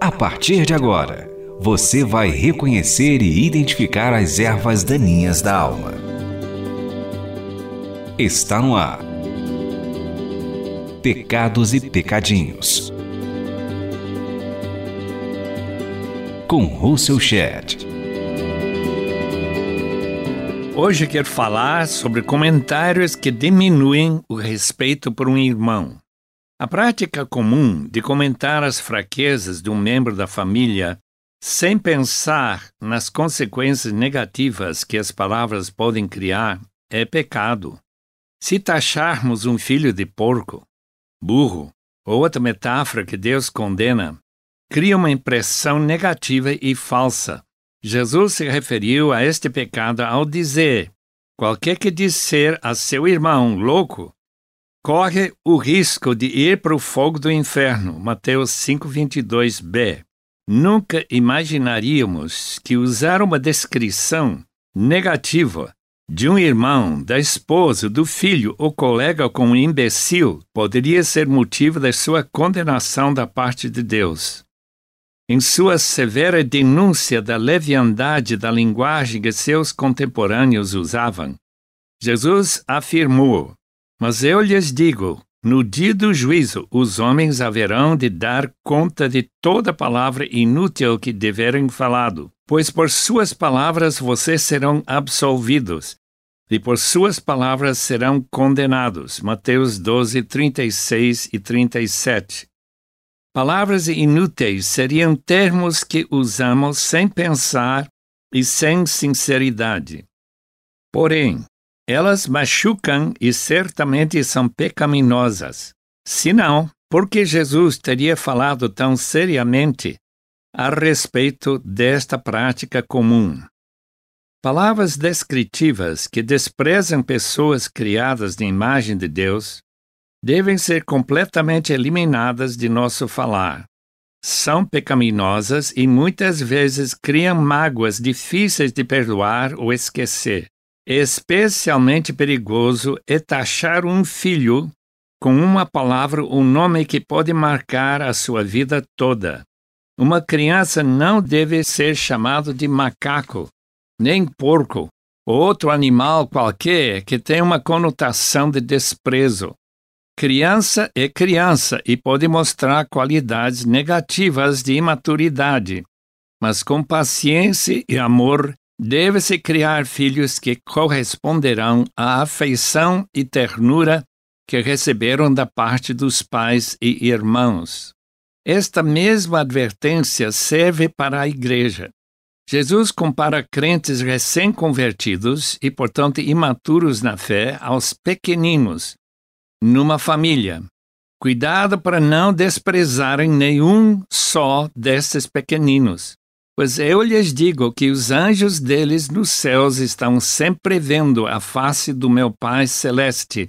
A partir de agora, você vai reconhecer e identificar as ervas daninhas da alma. Está no ar. Pecados e Pecadinhos. Com Russell Shedd. Hoje quero falar sobre comentários que diminuem o respeito por um irmão. A prática comum de comentar as fraquezas de um membro da família sem pensar nas consequências negativas que as palavras podem criar é pecado. Se taxarmos um filho de porco, burro ou outra metáfora que Deus condena, cria uma impressão negativa e falsa. Jesus se referiu a este pecado ao dizer: qualquer que disser a seu irmão louco corre o risco de ir para o fogo do inferno. Mateus 5:22b. Nunca imaginaríamos que usar uma descrição negativa de um irmão, da esposa, do filho ou colega com um imbecil poderia ser motivo da sua condenação da parte de Deus. Em sua severa denúncia da leviandade da linguagem que seus contemporâneos usavam, Jesus afirmou: mas eu lhes digo: no dia do juízo, os homens haverão de dar conta de toda palavra inútil que deverem falado, pois por suas palavras vocês serão absolvidos, e por suas palavras serão condenados. Mateus 12, 36 e 37. Palavras inúteis seriam termos que usamos sem pensar e sem sinceridade. Porém, elas machucam e certamente são pecaminosas. Se não, por que Jesus teria falado tão seriamente a respeito desta prática comum? Palavras descritivas que desprezam pessoas criadas de imagem de Deus devem ser completamente eliminadas de nosso falar. São pecaminosas e muitas vezes criam mágoas difíceis de perdoar ou esquecer. Especialmente perigoso é taxar um filho com uma palavra um nome que pode marcar a sua vida toda. Uma criança não deve ser chamado de macaco, nem porco, ou outro animal qualquer que tenha uma conotação de desprezo. Criança é criança e pode mostrar qualidades negativas de imaturidade, mas com paciência e amor Deve-se criar filhos que corresponderão à afeição e ternura que receberam da parte dos pais e irmãos. Esta mesma advertência serve para a Igreja. Jesus compara crentes recém-convertidos e, portanto, imaturos na fé aos pequeninos numa família. Cuidado para não desprezarem nenhum só desses pequeninos. Pois eu lhes digo que os anjos deles nos céus estão sempre vendo a face do meu Pai Celeste.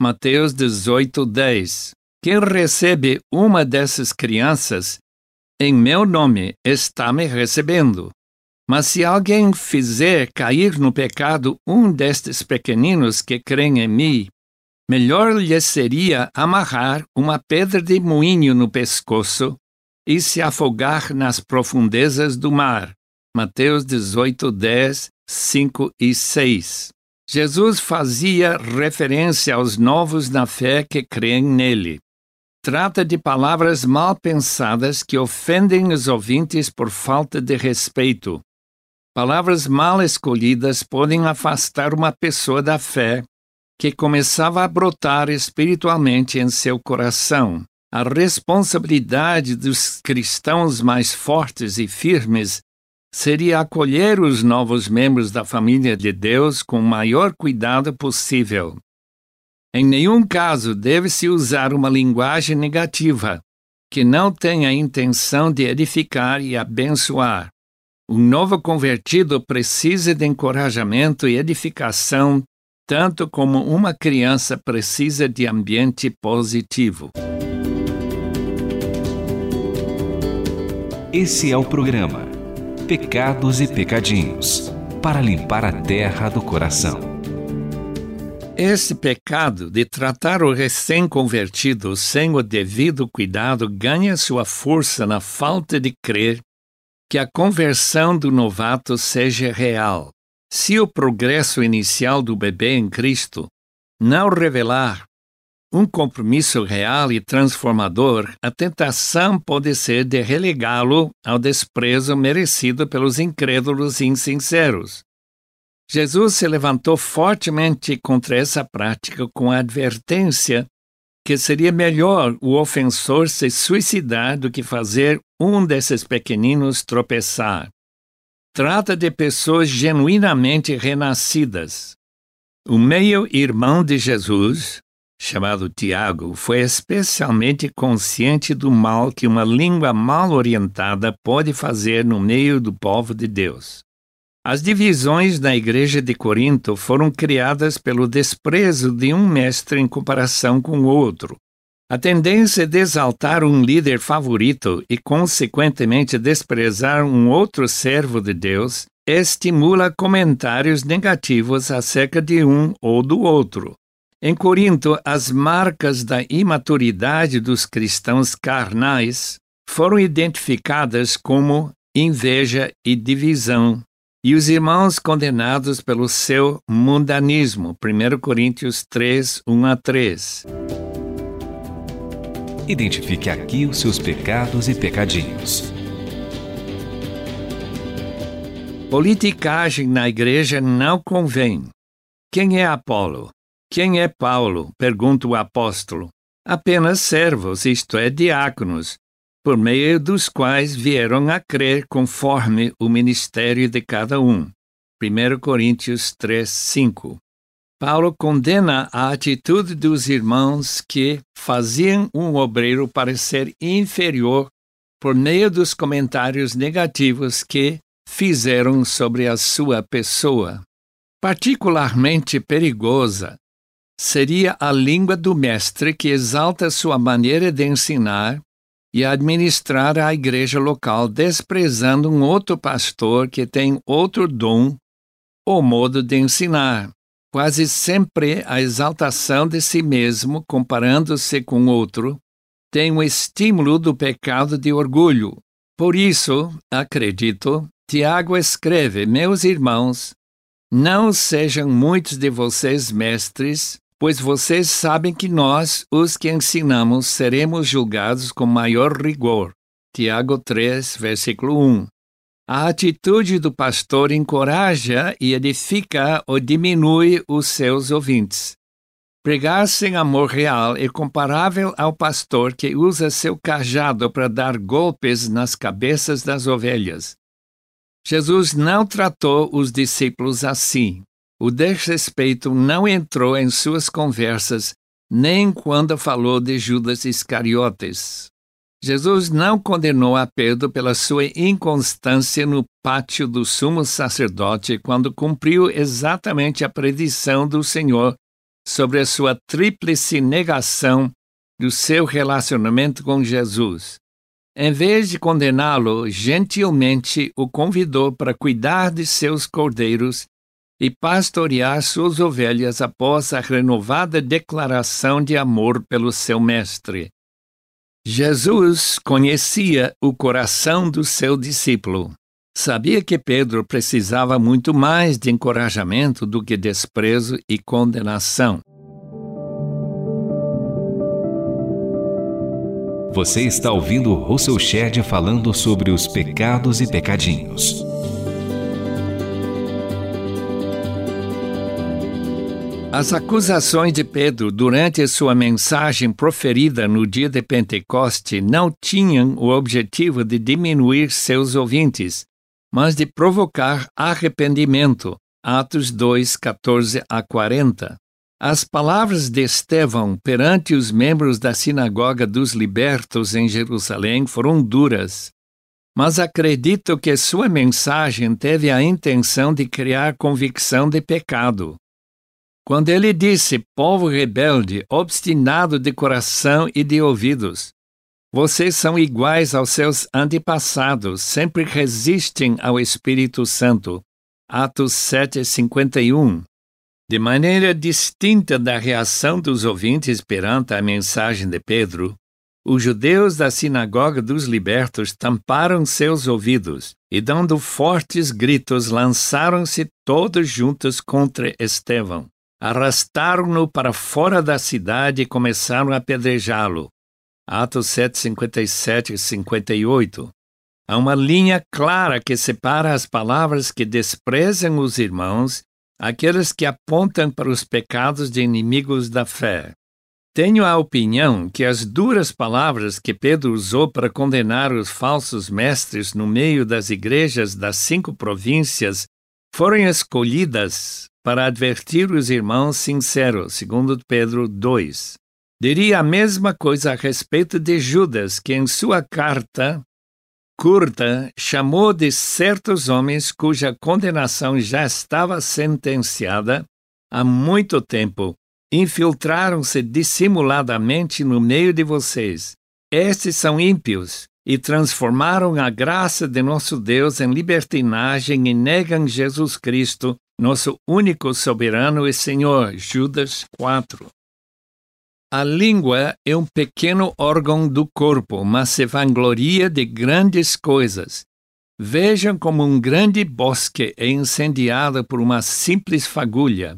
Mateus 18, 10. Quem recebe uma dessas crianças, em meu nome está me recebendo. Mas se alguém fizer cair no pecado um destes pequeninos que creem em mim, melhor lhe seria amarrar uma pedra de moinho no pescoço e se afogar nas profundezas do mar. Mateus 18, 10, 5 e 6. Jesus fazia referência aos novos na fé que creem nele. Trata de palavras mal pensadas que ofendem os ouvintes por falta de respeito. Palavras mal escolhidas podem afastar uma pessoa da fé que começava a brotar espiritualmente em seu coração. A responsabilidade dos cristãos mais fortes e firmes seria acolher os novos membros da família de Deus com o maior cuidado possível. Em nenhum caso deve-se usar uma linguagem negativa que não tenha a intenção de edificar e abençoar. O novo convertido precisa de encorajamento e edificação, tanto como uma criança precisa de ambiente positivo. Esse é o programa Pecados e Pecadinhos para limpar a terra do coração. Esse pecado de tratar o recém-convertido sem o devido cuidado ganha sua força na falta de crer que a conversão do novato seja real. Se o progresso inicial do bebê em Cristo não revelar um compromisso real e transformador, a tentação pode ser de relegá-lo ao desprezo merecido pelos incrédulos e insinceros. Jesus se levantou fortemente contra essa prática com a advertência que seria melhor o ofensor se suicidar do que fazer um desses pequeninos tropeçar. Trata de pessoas genuinamente renascidas. O meio-irmão de Jesus, chamado Tiago, foi especialmente consciente do mal que uma língua mal orientada pode fazer no meio do povo de Deus. As divisões na igreja de Corinto foram criadas pelo desprezo de um mestre em comparação com o outro. A tendência de exaltar um líder favorito e, consequentemente, desprezar um outro servo de Deus estimula comentários negativos acerca de um ou do outro. Em Corinto, as marcas da imaturidade dos cristãos carnais foram identificadas como inveja e divisão, e os irmãos condenados pelo seu mundanismo. 1 Coríntios 3, 1 a 3. Identifique aqui os seus pecados e pecadinhos. Politicagem na igreja não convém. Quem é Apolo? Quem é Paulo? pergunta o apóstolo. Apenas servos, isto é, diáconos, por meio dos quais vieram a crer conforme o ministério de cada um. 1 Coríntios 3, 5. Paulo condena a atitude dos irmãos que faziam um obreiro parecer inferior por meio dos comentários negativos que fizeram sobre a sua pessoa. Particularmente perigosa seria a língua do mestre que exalta sua maneira de ensinar e administrar a igreja local, desprezando um outro pastor que tem outro dom ou modo de ensinar. Quase sempre a exaltação de si mesmo, comparando-se com outro, tem o estímulo do pecado de orgulho. Por isso, acredito, Tiago escreve: Meus irmãos, não sejam muitos de vocês mestres, pois vocês sabem que nós, os que ensinamos, seremos julgados com maior rigor. Tiago 3, versículo 1. A atitude do pastor encoraja e edifica ou diminui os seus ouvintes. Pregar sem amor real é comparável ao pastor que usa seu cajado para dar golpes nas cabeças das ovelhas. Jesus não tratou os discípulos assim. O desrespeito não entrou em suas conversas, nem quando falou de Judas Iscariotes. Jesus não condenou a Pedro pela sua inconstância no pátio do sumo sacerdote quando cumpriu exatamente a predição do Senhor sobre a sua tríplice negação do seu relacionamento com Jesus. Em vez de condená-lo, gentilmente o convidou para cuidar de seus cordeiros e pastorear suas ovelhas após a renovada declaração de amor pelo seu mestre. Jesus conhecia o coração do seu discípulo. Sabia que Pedro precisava muito mais de encorajamento do que desprezo e condenação. Você está ouvindo Russell Shedd falando sobre os pecados e pecadinhos. As acusações de Pedro durante sua mensagem proferida no dia de Pentecoste não tinham o objetivo de diminuir seus ouvintes, mas de provocar arrependimento. Atos 2, 14 a 40. As palavras de Estevão perante os membros da Sinagoga dos Libertos em Jerusalém foram duras, mas acredito que sua mensagem teve a intenção de criar convicção de pecado. Quando ele disse, povo rebelde, obstinado de coração e de ouvidos, vocês são iguais aos seus antepassados, sempre resistem ao Espírito Santo. Atos 7, 51. De maneira distinta da reação dos ouvintes perante a mensagem de Pedro, os judeus da sinagoga dos libertos tamparam seus ouvidos e, dando fortes gritos, lançaram-se todos juntos contra Estevão. Arrastaram-no para fora da cidade e começaram a apedrejá-lo. Atos 7, 57 e 58. Há uma linha clara que separa as palavras que desprezam os irmãos, aqueles que apontam para os pecados de inimigos da fé. Tenho a opinião que as duras palavras que Pedro usou para condenar os falsos mestres no meio das igrejas das cinco províncias foram escolhidas para advertir os irmãos sinceros, segundo Pedro 2. Diria a mesma coisa a respeito de Judas, que em sua carta curta chamou de certos homens cuja condenação já estava sentenciada há muito tempo infiltraram-se dissimuladamente no meio de vocês. Estes são ímpios e transformaram a graça de nosso Deus em libertinagem e negam Jesus Cristo, nosso único soberano e Senhor. Judas 4. A língua é um pequeno órgão do corpo, mas se vangloria de grandes coisas. Vejam como um grande bosque é incendiado por uma simples fagulha.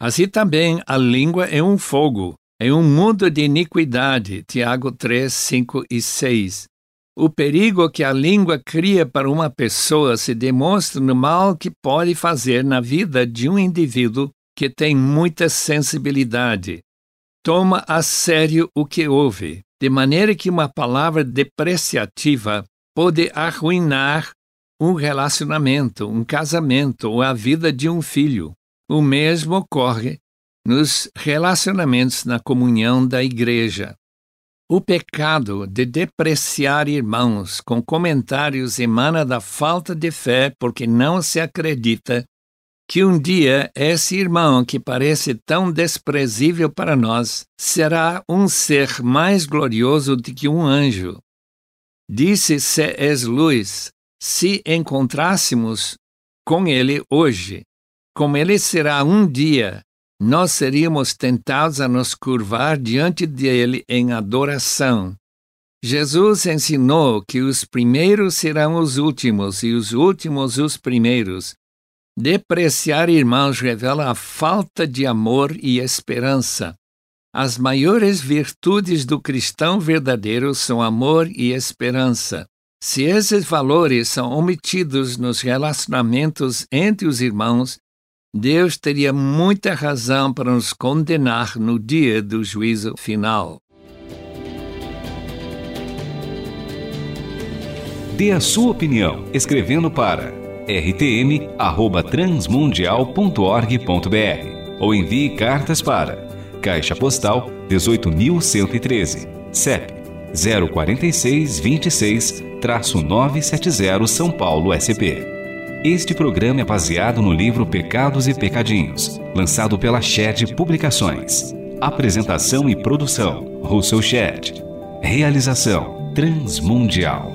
Assim também a língua é um fogo, é um mundo de iniquidade. Tiago 3, 5 e 6. O perigo que a língua cria para uma pessoa se demonstra no mal que pode fazer na vida de um indivíduo que tem muita sensibilidade. Toma a sério o que ouve, de maneira que uma palavra depreciativa pode arruinar um relacionamento, um casamento ou a vida de um filho. O mesmo ocorre nos relacionamentos na comunhão da igreja. O pecado de depreciar irmãos com comentários emana da falta de fé porque não se acredita que um dia esse irmão que parece tão desprezível para nós será um ser mais glorioso do que um anjo. Disse C.S. Lewis: se encontrássemos com ele hoje, como ele será um dia, nós seríamos tentados a nos curvar diante dele em adoração. Jesus ensinou que os primeiros serão os últimos e os últimos os primeiros. Depreciar irmãos revela a falta de amor e esperança. As maiores virtudes do cristão verdadeiro são amor e esperança. Se esses valores são omitidos nos relacionamentos entre os irmãos, Deus teria muita razão para nos condenar no dia do juízo final. Dê a sua opinião escrevendo para rtm@transmundial.org.br ou envie cartas para Caixa Postal 18113, CEP 04626-970 São Paulo SP. Este programa é baseado no livro Pecados e Pecadinhos, lançado pela Shed Publicações. Apresentação e produção: Russell Shed. Realização: Transmundial.